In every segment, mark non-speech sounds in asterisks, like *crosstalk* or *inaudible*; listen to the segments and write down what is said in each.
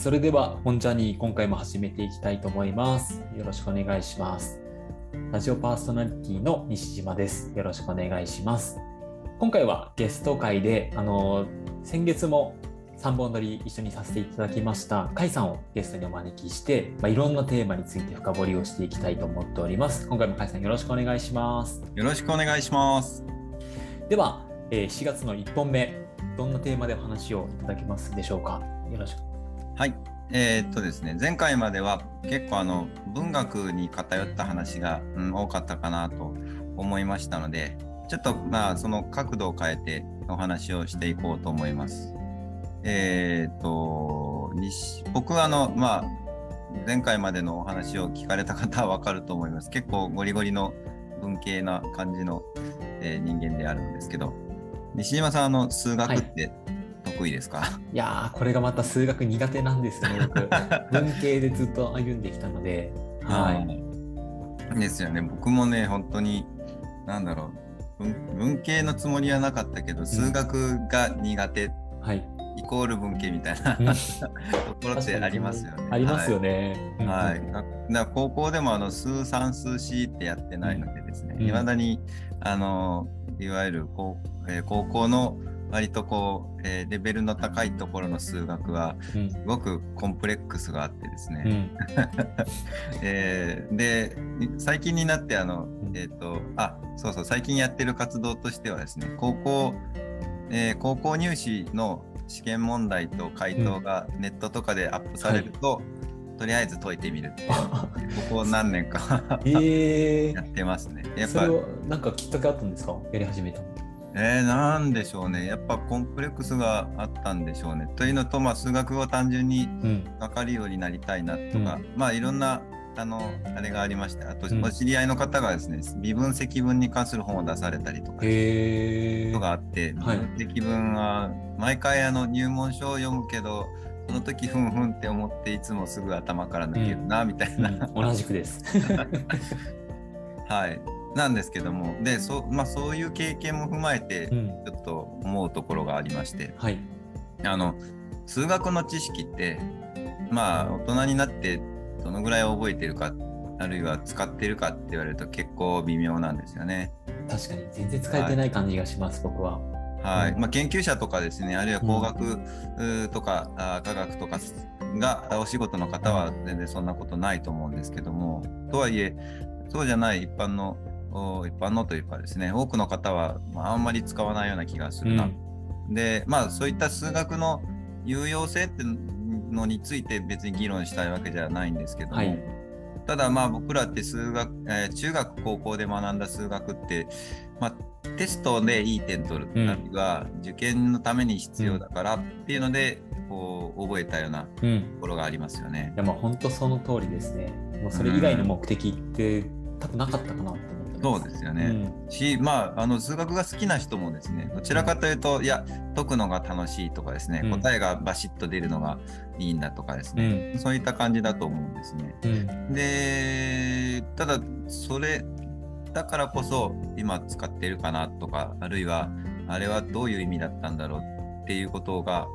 それでは本ジャニー今回も始めていきたいと思います。よろしくお願いします。ラジオパーソナリティの西島です。よろしくお願いします。今回はゲスト会で、あの先月も3本撮り一緒にさせていただきました甲斐さんをゲストにお招きして、まあ、いろんなテーマについて深掘りをしていきたいと思っております。今回も甲斐さんよろしくお願いします。よろしくお願いします。では、えー4月の1本目、どんなテーマでお話をいただけますでしょうか？よろしく。はい。えーっとですね、前回までは結構あの文学に偏った話が、うん、多かったかなと思いましたので、ちょっとまあその角度を変えてお話をしていこうと思います。えーっと、西僕はあの、まあ、前回までのお話を聞かれた方はわかると思います。結構ゴリゴリの文系な感じの、えー人間であるんですけど、西島さん、あの数学って得意ですか、いやー、これがまた数学苦手なんですよね、僕。*laughs* 文系でずっと歩んできたので。はい。い。ですよね。僕もね、本当に、なんだろう文、文系のつもりはなかったけど、数学が苦手、はい。イコール文系みたいなうん *laughs* ところってありますよね。ありますよね。はい。うんはい、だ高校でもあの数三数四ってやってないのでですね、うんいまだにあのいわゆる高,、えー高校の割とこう、えーレベルの高いところの数学はうん。すごくコンプレックスがあってですね、うん。*laughs* えーで最近になってあの、うん。えっ、とあそうそう最近やってる活動としてはですね高校、えー高校入試の試験問題と回答がネットとかでアップされると、とりあえず解いてみるここ何年か *laughs* え *laughs* やってますね。やー、っぱそれはなんかきっかけあったんですか？やり始めたの。えー、なんでしょうね。やっぱコンプレックスがあったんでしょうね。というのと、まあ、数学を単純にうん。分かるようになりたいなとか、うん。まあいろんなあのあれがありましてあとうん。お知り合いの方がですね、微分積分に関する本を出されたりとかとがあって、はい。微分積分は毎回あの入門書を読むけどその時ふんふんって思っていつもすぐ頭から抜けるなみたいな、うん。同じくです。*laughs* はいなんですけどもでそ,、まあ、そういう経験も踏まえてうん。ちょっと思うところがありまして、はい。あの数学の知識ってまあ大人になってどのぐらい覚えてるかあるいは使ってるかって言われると結構微妙なんですよね。確かに全然使えてない感じがします、僕は。はいうんまあ、研究者とかですねあるいは工学とか、あ科学とかがお仕事の方は全然そんなことないと思うんですけどもとはいえそうじゃない一般のお一般のというかですね多くの方は、まあ、あんまり使わないような気がするな、でまあそういった数学の有用性ってのについて別に議論したいわけじゃないんですけども、はい。ただまあ僕らって数学、えー中学高校で学んだ数学って、まあ、テストでいい点取る、うんあるいは受験のために必要だからっていうのでこう覚えたようなとうん。ころがありますよねい。や、まあ本当その通りですね。もうそれ以外の目的って多分なかったかな。そうですよね。うんしまああの数学が好きな人もですねどちらかというと、いや解くのが楽しいとかですね、うん答えがバシッと出るのがいいんだとかですね、そういった感じだと思うんですね。うん。でただそれだからこそ今使っているかなとかあるいはあれはどういう意味だったんだろうっていうことが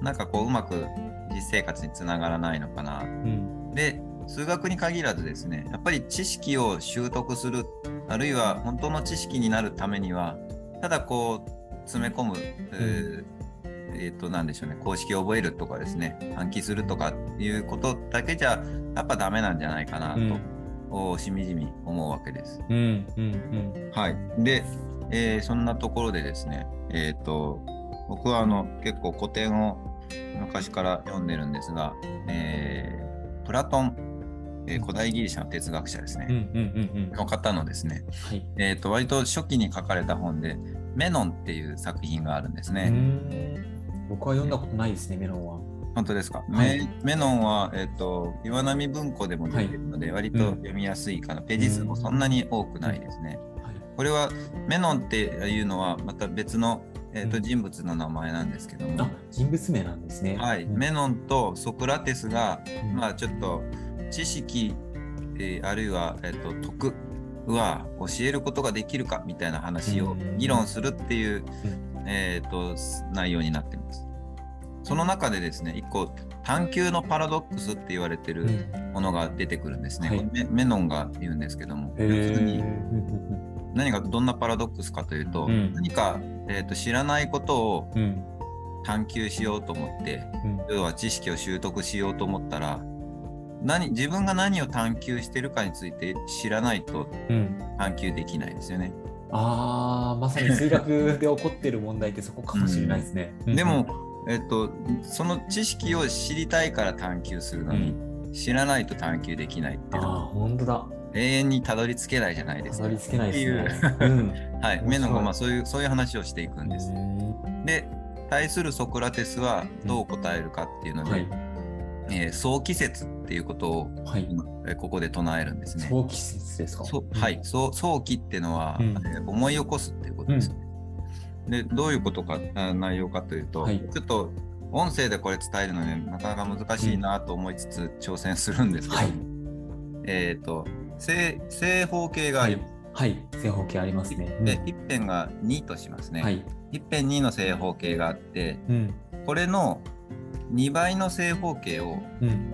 なんかこううまく実生活につながらないのかな。うん。で数学に限らずですねやっぱり知識を習得するあるいは本当の知識になるためにはただこう詰め込む、えーえーとなんでしょうね公式を覚えるとかですね暗記するとかいうことだけじゃやっぱダメなんじゃないかなと、うんおしみじみ思うわけです。うん。うん。はい、で、えーそんなところでですね、えー、と僕はあの結構古典を昔から読んでるんですが、えープラトン、えー古代ギリシャの哲学者ですうん。うね、ん。うん。うん。の方のですね、はい。えー、と割と初期に書かれた本で「メノン」っていう作品があるんですうね。ん僕は読んだことないですね、メロンは。本当ですか、はいメメノンは、えー、と岩波文庫でも出てるので、割と読みやすいかな、ページ数もそんなに多くないですね。はい。これはメノンっていうのはまた別の、えーとうん人物の名前なんですけども、あ、人物名なんですね。はい、うんメノンとソクラテスが、うんまあ、ちょっと知識、えーあるいは、えー、と徳は教えることができるかみたいな話をうん。議論するっていう、うん。えー、と内容になっています。その中でですね、一個探求のパラドックスって言われてるものが出てくるんですね。はい。メメノンが言うんですけども、要へするにー何がどんなパラドックスかというと、うん。何か、えー、と知らないことをうん。探求しようと思ってうん。要は知識を習得しようと思ったら何自分が何を探求してるかについて知らないとうん探求できないですよね。ああまさに数学で起こってる問題ってそこかもしれないですね。でも、えっと、その知識を知りたいから探求するのに、知らないと探求できないっていうのはああ本当だ。永遠にたどり着けないじゃないですか。たどり着けないですね。*laughs* はい、面白いメノンがまあそういうそういう話をしていくんです。で対するソクラテスはどう答えるかっていうので、はいえー早期説っていうことをはい。ここで唱えるんですね。早期説ですか？そうはい、そう早期っていうのは、うんえー思い起こすっていうことですね。でどういうことかあ内容かというと、はいちょっと音声でこれ伝えるのになかなか難しいなと思いつつ挑戦するんですけど、はいえっ、と正正方形があります。はい。正方形ありますね。で一辺が2としますね。はい。一辺2の正方形があってうんこれの2倍の正方形をうん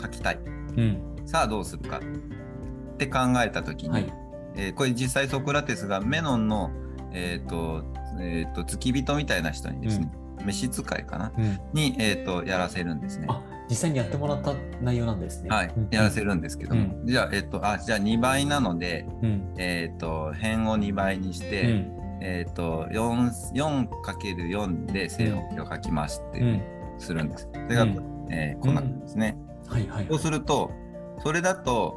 書きたい。うんさあどうするかって考えた時に、はいえーこれ実際ソクラテスがメノンの、えーとえー、と付き人みたいな人にですね、召使いかな？うん。に、えー、とやらせるんですね。あ実際にやってもらった内容なんですね。はい、うんやらせるんですけども、じゃあ、えっ、と、あ、じゃあ2倍なので、うんえっ、と、辺を2倍にしうて、んえっ、と、4、4×4 で正方形を書きますってするんです。それが、うんえーこんな感じですね。はいはいそうすると、それだと、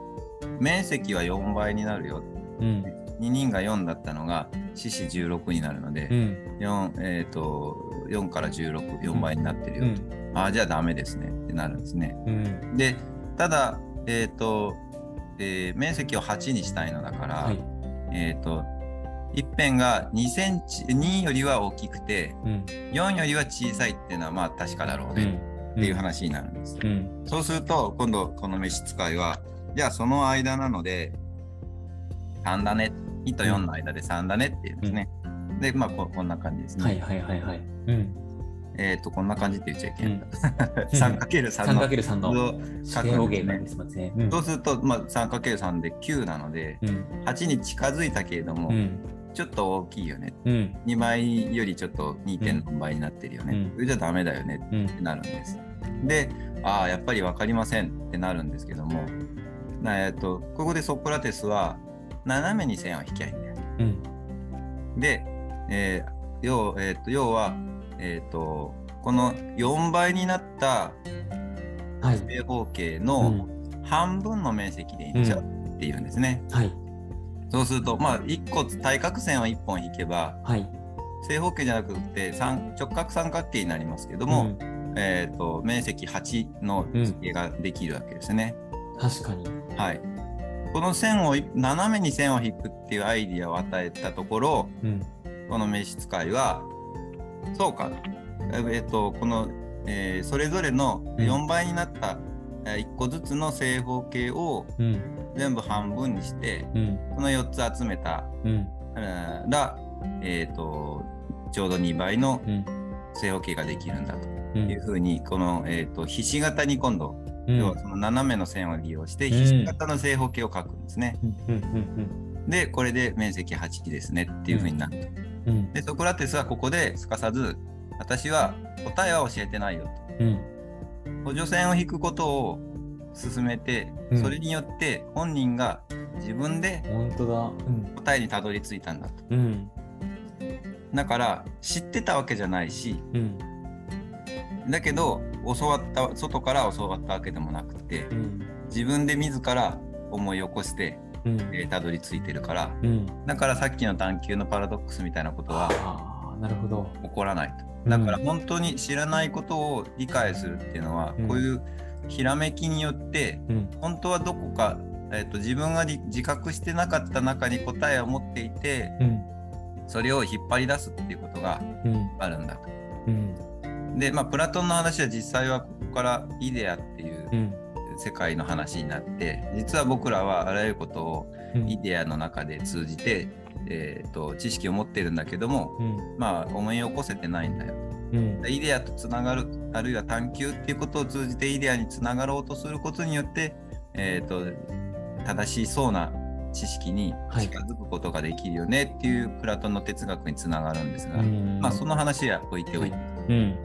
面積は4倍になるよ。うん。2人が4だったのが、四四16になるので、うん。4、えっ、と、4から16、4倍になってるよ。と。うん。あ、じゃあダメですねってなるんですね。うん。で、ただ、えっ、と、えー面積を8にしたいのだから、はい。えっ、と、一辺が2センチ、2よりは大きくて、うん。4よりは小さいっていうのはまあ確かだろうね、っていう話になるんです。うんそうすると、今度この召使いは、じゃあその間なので、3だね。2と4の間で3だねっていうんですね。で、まあここんな感じですね。はいはいはいはい。うん。えっ、と、こんな感じって言っちゃいけない。うん *laughs* 3×3 の 3×3 の正方そうすると、まあ、3×3 で9なので、うん8に近づいたけれども、うんちょっと大きいよね。うん2倍よりちょっと2.4倍になってるよね。うんそれじゃダメだよねうんってなるんです。で、ああ、やっぱり分かりませんってなるんですけども、なえっとここでソクラテスは斜めに線を引きゃいいんだよ。うんで、えー要えーと要は、えー、とこの4倍になったはい。正方形うのん半分の面積でいいんちゃうっていうんですね。はいそうすると、まあ、1個対角線を1本引けばはい。正方形じゃなくて三直角三角形になりますけども、えー、と面積8の図形ができるわけですね。うん確かに。はい、この線を斜めに線を引くっていうアイディアを与えたところうんこの召使いはそうか、えー、とこの、えーそれぞれのうん4倍になった、え1個ずつの正方形をうん。全部半分にしてうん。この4つ集めたうん。えーとちょうど2倍のうん。正方形ができるんだと。うん。いうふうにこの、えー、とひし形に今度、うん。要はその斜めの線を利用してうん。ひし形の正方形を書くんですね。でこれで面積8ですねっていうふうになると。でソクラテスはここですかさず私は答えは教えてないようん。と。補助線を引くことを進めてうん。それによって本人が自分で本当だ。うん。答えにたどり着いたんだと。うん。だから知ってたわけじゃないしうん。だけど教わった外から教わったわけでもなくてうん。自分で自ら思い起こしてうん。えーたどり着いてるから。うん。だからさっきの探求のパラドックスみたいなことはなるほど。起こらないと。だから本当に知らないことを理解するっていうのは、うん。こういうひらめきによってうん。本当はどこか、えー、と自分がり自覚してなかった中に答えを持っていてうん。それを引っ張り出すっていうことがうん。あるんだと。うん。でまあプラトンの話は実際はここからイデアっていううん。世界の話になって実は僕らはあらゆることをうん。イデアの中で通じて、えー、と知識を持ってるんだけどもうん。まあ思い起こせてないんだよ。うん。イデアとつながるあるいは探求っていうことを通じてイデアにつながろうとすることによって、えー、と正しそうな知識にはい。近づくことができるよねっていうプラトンの哲学につながるんですが、うん。まあ、その話は置いておいて、うん。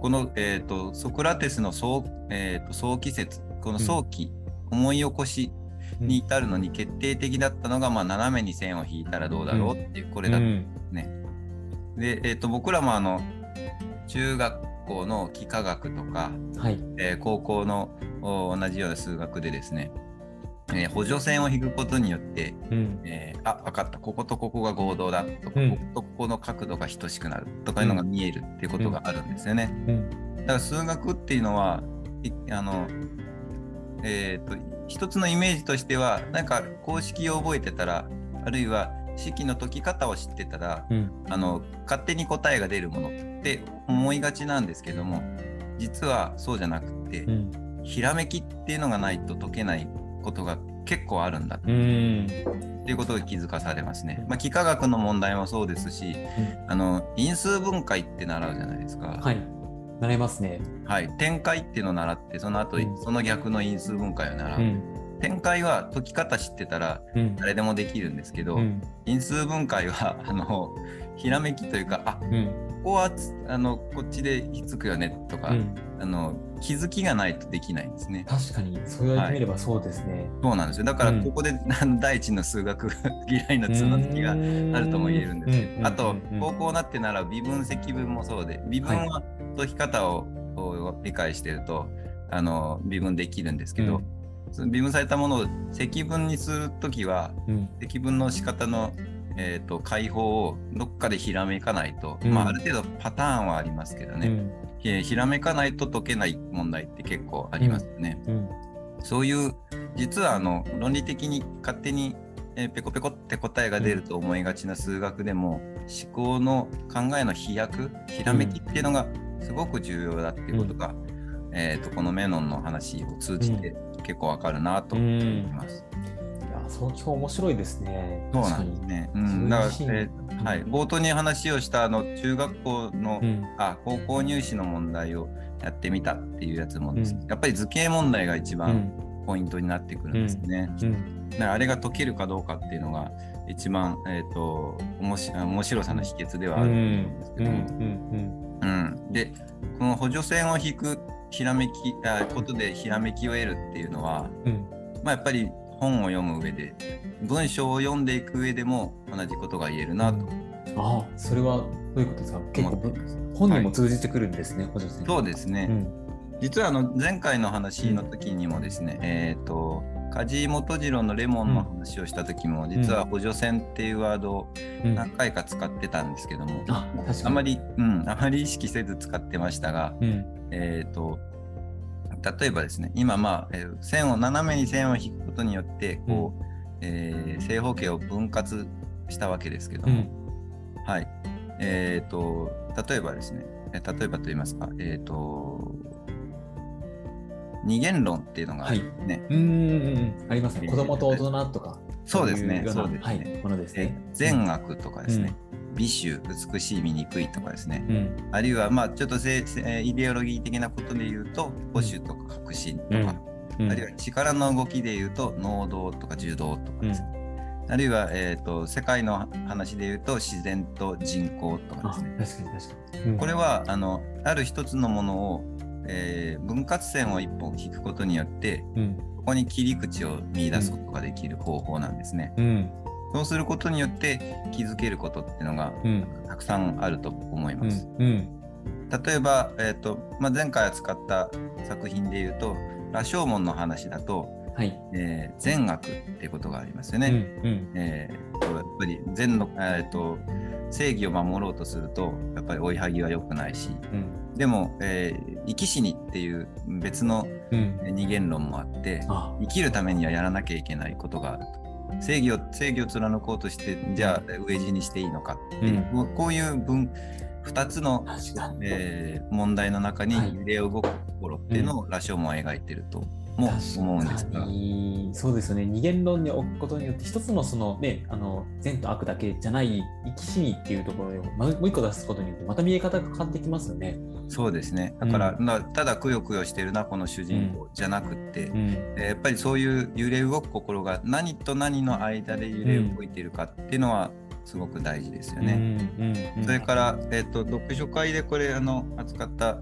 この、えー、とソクラテスの早,、えー、と早期説この早期、思い起こしに至るのに決定的だったのが、まあ、斜めに線を引いたらどうだろうっていうこれだったん。ですね。で、えー、と僕らもあの中学校の幾何学とか、はい。えー高校のお同じような数学でですね、えー補助線を引くことによって、うん。えーあ分かった。こことここが合同だとか、うん。こことここの角度が等しくなるとかいうのが見えるっていうことがあるんですよね。うん。だから数学っていうのはいあのえー、と一つのイメージとしてはなんか公式を覚えてたらあるいは式の解き方を知ってたらうん。あの勝手に答えが出るものって思いがちなんですけども実はそうじゃなくて、うん。ひらめきっていうのがないと解けないことが結構あるんだうん。っていうことが気づかされますね。まあ、幾何学の問題もそうですし、あの因数分解って習うじゃないですか。はい習いますね。はい、展開っていうのを習ってその後、うん。その逆の因数分解を習う、うん。展開は解き方知ってたらうん。誰でもできるんですけど、うん。因数分解はあのひらめきというかあうん。ここはつあのこっちでひっつくよねとか、うん。あの気づきがないとできないんですね。確かにそう言われてみればそうですね。そうなんですよ。だからうん。ここで、*laughs* あの第一の数学 *laughs* 嫌いのつまずきがあるとも言えるんですけど、あと高校になってなら微分積分もそうで微分は解き方をを理解してるとあの微分できるんですけど、その微分されたものを積分にするときはうん。積分の仕方のえー、と解放をどっかでひらめかないと、うん。まあ、ある程度パターンはありますけどね、うん。えーひらめかないと解けない問題って結構ありますよね。うん。そういう実はあの論理的に勝手に、えーペコペコって答えが出ると思いがちな数学でも、思考の考えの飛躍ひらめきっていうのがすごく重要だっていうことが、えー、とこのメノンの話を通じて結構わかるなとう思いんます。いやその基本面白いですね。そうなんですね。うん、だから、えーはい、冒頭に話をしたあの中学校の、うん。あ高校入試の問題をやってみたっていうやつもやっぱり図形問題が一番うん。ポイントになってくるんですね。うん。あれが解けるかどうかっていうのが一番、えー、と面白面白さの秘訣ではあると思うんですけど。も、うん。でこの補助線を引くひらめきあことでひらめきを得るっていうのは、うん。まあ、やっぱり本を読む上で文章を読んでいく上でも同じことが言えるなと。ああそれはどういうことですか？結構。本にも通じてくるんですね、補助線そうですね、うん。実はあの前回の話の時にもですね、えっ、と梶井元次郎のレモンの話をした時も、実は補助線っていうワードをうん。何回か使ってたんですけども、ああまり、うん、あまり意識せず使ってましたが、うん。えっ、と、例えばですね、今、まあ、えー線を斜めに線を引くことによって、こう、えー正方形を分割したわけですけども、うん。はい。えっ、と、例えばですね、えー例えばと言いますか、えっ、と、二元論っていうのがあるんですね。うんうんうんありますね。えー子供と大人とか。そうですね。そうですね。はい。ものですえね善悪とかですね、美醜、美しい、醜いとかですね、うん。あるいは、まあ、ちょっとせせイデオロギー的なことで言うと、保守とか革新とか、うん。あるいは力の動きで言うと、能動とか柔道とかですね。あるいは、えーと、世界の話で言うと、自然と人口とかあですね。確かに確かに、うん。これは、あの、ある一つのものを、えー分割線を一本引くことによって、うん。ここに切り口を見出すことができる方法なんですね。うん。そうすることによって気づけることっていうのがうん。たくさんあると思いうます。ん。うん。例えば、えーとまあ、前回扱った作品で言うと羅生門の話だと、はい。えー善悪っていうことがありますようん。ね。うん。えーとやっぱり善の、えーと正義を守ろうとするとやっぱり追いはぎは良くないしうんでも、えー生き死にっていう別のうん。二元論もあってあ。生きるためにはやらなきゃいけないことがあると。正義を正義を貫こうとしてじゃあ飢え死にしていいのかっていう、こういう分2つのえー問題の中にはい。揺れ動く心っていうのを羅生門は描いてるとも思うんですが。そうですよね。二元論に置くことによって一つのそのねあの善と悪だけじゃない生き死にっていうところをもう一個出すことによってまた見え方が変わってきますよね。そうですね。だから、うん、ただくよくよしてるなこの主人公じゃなくって、うん、やっぱりそういう揺れ動く心が何と何の間で揺れ動いているかっていうのは、すごく大事ですよね。それから、えーと、読書会でこれあの扱った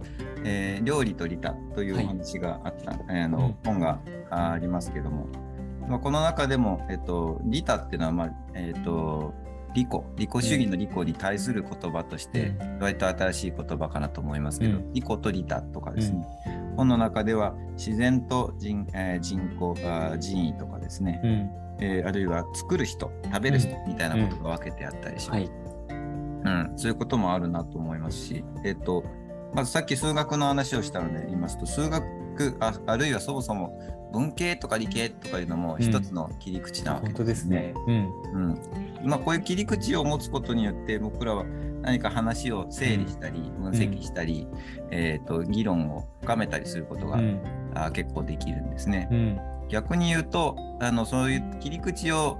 えー、料理と利他というお話があった、はい、あの、本がありますけども、まあ、この中でも、えっと、利他っていうのは、まあえっと、利己利己主義の利己に対する言葉として、割と新しい言葉かなと思いますけど、うん、利己と利他とかですね、うん、本の中では自然と人,、えー、人口あ人為とかですね、うん、えー、あるいは作る人食べる人みたいなことが分けてあったりします、はい。うん、そういうこともあるなと思いますし、えっ、ー、とまずさっき数学の話をしたので言いますと数学ああるいはそもそも文系とか理系とかいうのも一つの切り口なわけですね。うん、うん。まあ、こういう切り口を持つことによって僕らは何か話を整理したり分析したり、うん、えーと、議論を深めたりすることが、うん、あ結構できるんですね。うん、逆に言うとあのそういう切り口を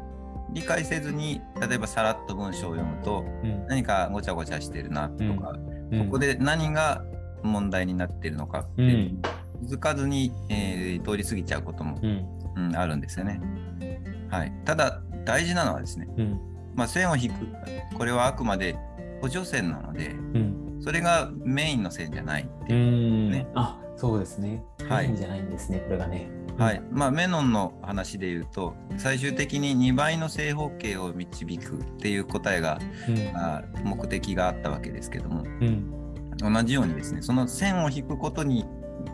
理解せずに例えばさらっと文章を読むと、何かごちゃごちゃしてるなとか、そこで何が問題になっているのかって気づかずに、えー、通り過ぎちゃうことも、うん、あるんですよね。はい、ただ大事なのはですね、まあ、線を引く。これはあくまで補助線なので、それがメインの線じゃないっていうね。あそうですね。はい。じゃないんですね、これがね。はい。まあ、メノンの話で言うと最終的に2倍の正方形を導くっていう答えが、うん、あ目的があったわけですけども、うん、同じようにですねその線を引くことに、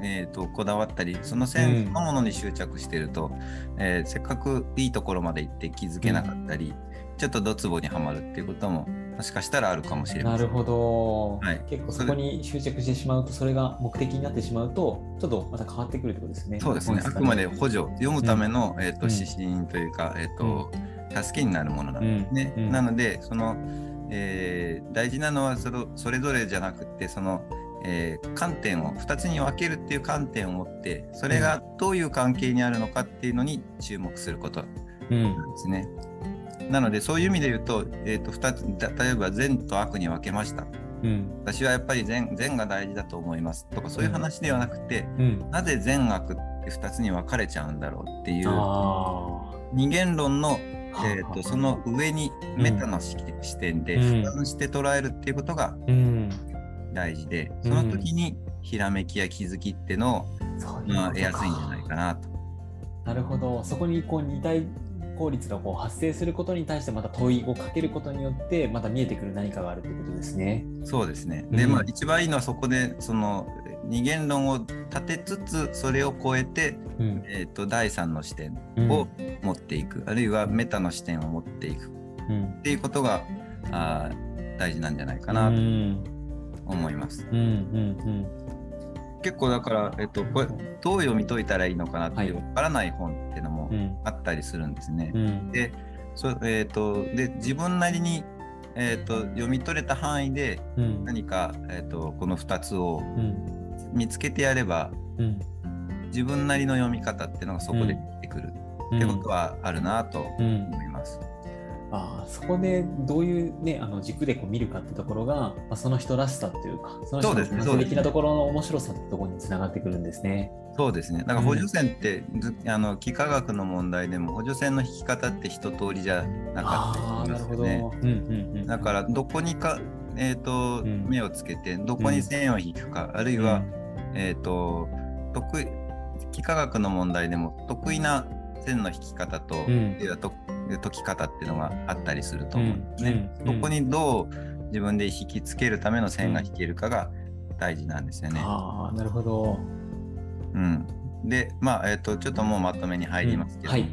えーと、こだわったりその線そのものに執着してると、うん、えー、せっかくいいところまで行って気づけなかったり、ちょっとドツボにはまるっていうことももしかしたらあるかもしれません。なるほど、はい、結構そこに執着してしまうとそれが目的になってしまうとちょっとまた変わってくるってことですね。そうですね。あくまで補助読むための、うん、えーと、指針というか、えーと、うん、助けになるものなんですね。うん、なのでその、えー、大事なのはそのそれぞれじゃなくてそのえー、観点を2つに分けるっていう観点を持ってそれがどういう関係にあるのかっていうのに注目することなんですね。なのでそういう意味で言うと,、えーと、2つ例えば善と悪に分けました、うん、私はやっぱり善善が大事だと思います。とかそういう話ではなくて、うん、なぜ善悪って2つに分かれちゃうんだろうっていう二元論の、えーと、その上にメタの視点で俯瞰して捉えるっていうことが大事で、その時にひらめきや気づきってのを、まあ、得やすいんじゃないかなと。なるほど。そこにこう二大効率がこう発生することに対してまた問いをかけることによってまた見えてくる何かがあるということですね。そうですね。で、うん、まあ一番いいのはそこでその二元論を立てつつそれを超えて、うん、えーと、第三の視点を持っていく、うん、あるいはメタの視点を持っていく、っていうことがあ大事なんじゃないかなと思います。うんうんうん結構だから、えっと、これどう読み解いたらいいのかなって分からない本っていうのもあったりするんですね。うん、でそ、えーと、で自分なりに、えーと、読み取れた範囲で何か、うん、えーと、この2つを見つけてやれば、うん、自分なりの読み方っていうのがそこで出てくるってことはあるなと思います。あそこでどういう、ね、あの軸でこう見るかってところが、まあ、その人らしさというかその人の素敵なところの面白さってところにつながってくるんですね。そうですね。だから補助線って、うん、あの幾何学の問題でも補助線の引き方って一通りじゃなかったりしますよね。だからどこにか、えーと、うん、目をつけてどこに線を引くか、うん、あるいは、えーと、得意幾何学の問題でも得意な線の引き方と、うん、解き方っていうのがあったりすると思うんですね。そこにどう自分で引きつけるための線が引けるかが大事なんですよね。ああなるほど。うん、でまあ、えーと、ちょっともうまとめに入りますけど、はい、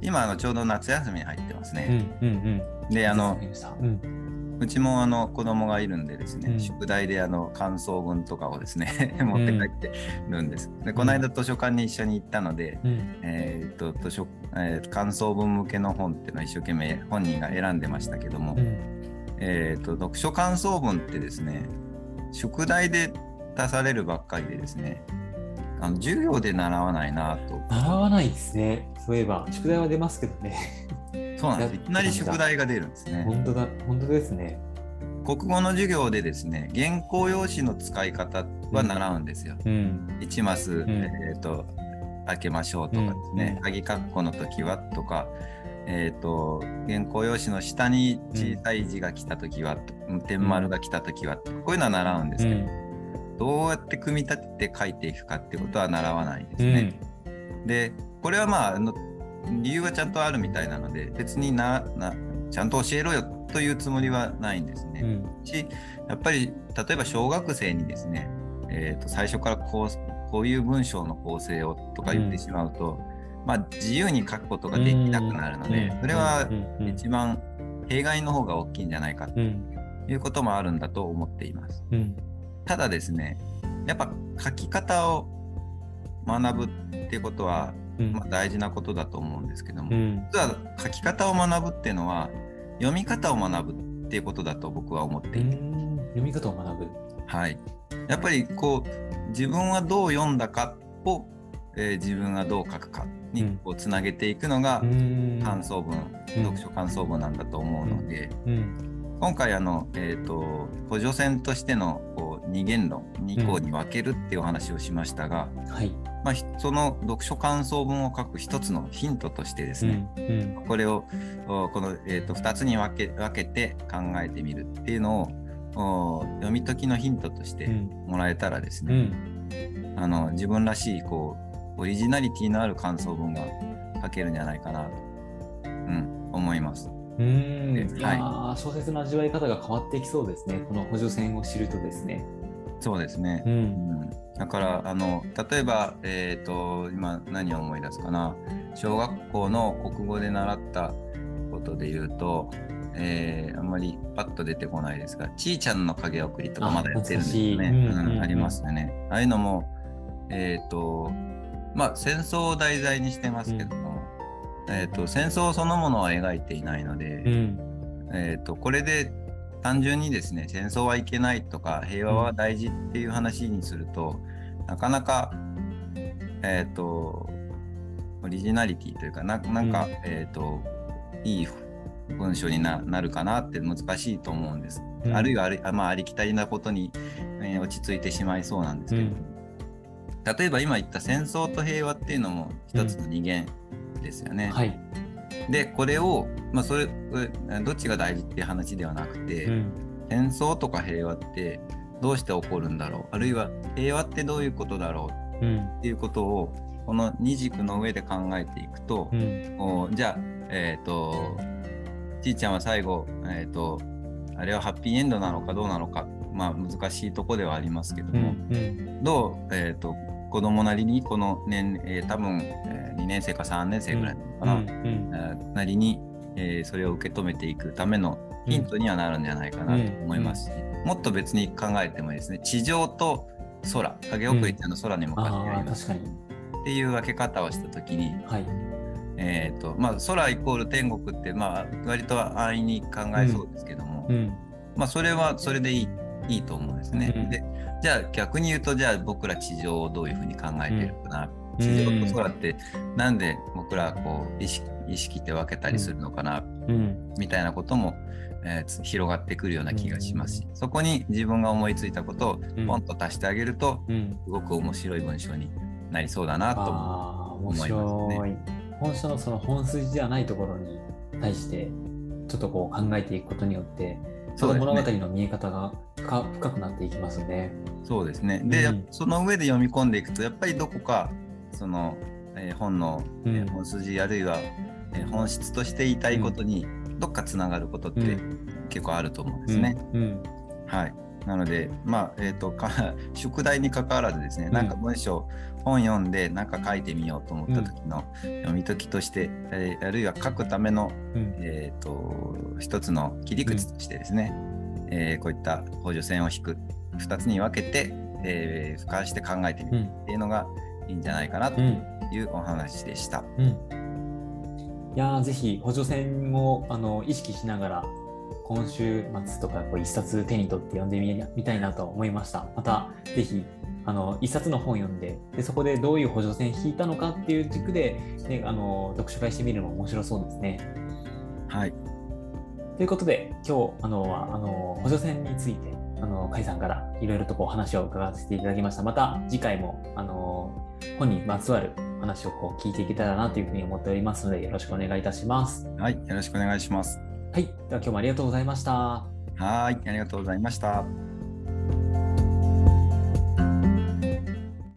今あのちょうど夏休みに入ってますね。うんうんうん、であの、うんうちもあの子供がいるんでですね、うん、宿題であの感想文とかをですね持って帰ってるんです。でこの間図書館に一緒に行ったので、うん、えー、と図書えー、感想文向けの本っていうのを一生懸命本人が選んでましたけども、うん、えーと、読書感想文ってですね宿題で出されるばっかりでですねあの授業で習わないなと。習わないですね。そういえば、宿題は出ますけどね。そうなんです。いきなり宿題が出るんですね。本当だ、本当ですね。国語の授業でですね、原稿用紙の使い方は習うんですよ。うん。1マス、んえっ、と、開けましょうとかですね、うん鍵括弧の時はとか、えっ、と、原稿用紙の下に小さい字が来た時は、点丸が来た時はこういうのは習うんですけど、うん。どうやって組み立てて書いていくかってことは習わないですうね。ん。で、で、これはまあ理由はちゃんとあるみたいなので、別にななちゃんと教えろよというつもりはないんですね。うん。しやっぱり例えば小学生にですね、えー、と最初からこうこういう文章の構成をとか言ってしまうと、まあ、自由に書くことができなくなるので、うんそれはうんうん一番弊害の方が大きいんじゃないかとうん。いうこともあるんだと思っています。うん。ただですねやっぱ書き方を学ぶっていうことは、うんまあ、大事なことだと思うんですけども、うん。実は書き方を学ぶっていうのは読み方を学ぶっていうことだと僕は思っていて、うん。読み方を学ぶ。はい、やっぱりこう自分はどう読んだかを、えー自分がどう書くかにうん。こうつなげていくのがうん。感想文、うん。読書感想文なんだと思うので、うん。今回あの、えー、と補助線としてのこう二元論二項に分けるっていうお話をしましたが、はい。まあ、ひその読書感想文を書く一つのヒントとしてですね、うん。これをおこの、えー、と2つに分け分けて考えてみるっていうのをお読み解きのヒントとしてうん。もらえたらですね、うん。あの自分らしいこうオリジナリティのある感想文が書けるんじゃないかなと、うん、思います。うん。でいやー小説の味わい方が変わっていきそうですね。この補助線を知るとですね。そうですね。う。うんん、だからあの例えば、えー、と今何を思い出すかな小学校の国語で習ったことで言うと、えーあんまりパッと出てこないですが「ちーちゃんの影送り」とかあまだやってるんですよね。うんありますよね。ああいうのもえっ、とまあ戦争を題材にしてますけども、えー、と戦争そのものは描いていないので、うん。えー、とこれで単純にですね戦争はいけないとか平和は大事っていう話にすると、なかなかえっ、とオリジナリティというかななんか、うんえっ、といい文章にななるかなって難しいと思うんです。うんあるいはあり,あ、まあ、ありきたりなことに、えー落ち着いてしまいそうなんですけど、例えば今言った戦争と平和っていうのも一つの二元ですよね。はい。でこれを、まあ、それどっちが大事っていう話ではなくて、うん。戦争とか平和ってどうして起こるんだろう？あるいは平和ってどういうことだろう？うん。っていうことをこの二軸の上で考えていくとう、ん。おじゃあえっ、とちいちゃんは最後えっ、とあれはハッピーエンドなのかどうなのかまあ難しいとこではありますけどうん。も、うん。どう、えー、と子供なりにこの年、えー多分、え2年生か3年生ぐらいかな、うん。えーなりに、えーそれを受け止めていくためのヒントにはなるんじゃないかなと思いますし、もっと別に考えてもですね地上と空影送りっていうのは空に向かってやります、確かに。っていう分け方をした時に、はい。えーとまあ、空イコール天国って、まあ、割と安易に考えそうですけども、うん。まあ、それはそれでいいいいと思うんですね。うんでじゃあ逆に言うとじゃあ僕ら地上をどういうふうに考えてるかな、うん地上と空ってなんで僕らこう意識意識って分けたりするのかな、うん。みたいなことも、えーつ広がってくるような気がしますし、そこに自分が思いついたことをうんポンと足してあげると、うん。すごく面白い文章になりそうだなと思い白ますい。本書のその本筋ではないところに対して、ちょっとこう考えていくことによって、その物語の見え方が深深くなっていきますね。う。そうですね。で、うんその上で読み込んでいくとやっぱりどこかその、えー本の、えーうん本筋あるいは、えー本質として言いたいことにどっかつながることってうん結構あると思うんですね。うん。はい。なので、まあ、えっ、とか、*laughs* 宿題に関わらずですね、うんなんか文章、本読んで、なんか書いてみようと思った時の読み解きとして、えーあるいは書くための、うん。えっ、と、一つの切り口としてですね、えーこういった補助線を引く、二つに分けて、えー俯瞰して考えてみるうん。っていうのがいいんじゃないかなとうん。いうお話でした。うん。いやーぜひ補助線をあの意識しながら今週末とかこう一冊手に取って読んでみみたいなと思いました。またぜひあの一冊の本を読んででそこでどういう補助線引いたのかっていう軸で、ね、あの読書会してみるのも面白そうですね。はい。ということで今日あのあの補助線についてあの甲斐さんからいろいろとこう話を伺わせていただきました。また次回もあの本にまつわる話をこう聞いていけたらなというふうに思っておりますのでよろしくお願いいたします。はい。よろしくお願いします。はい、では今日もありがとうございました。はい。ありがとうございました。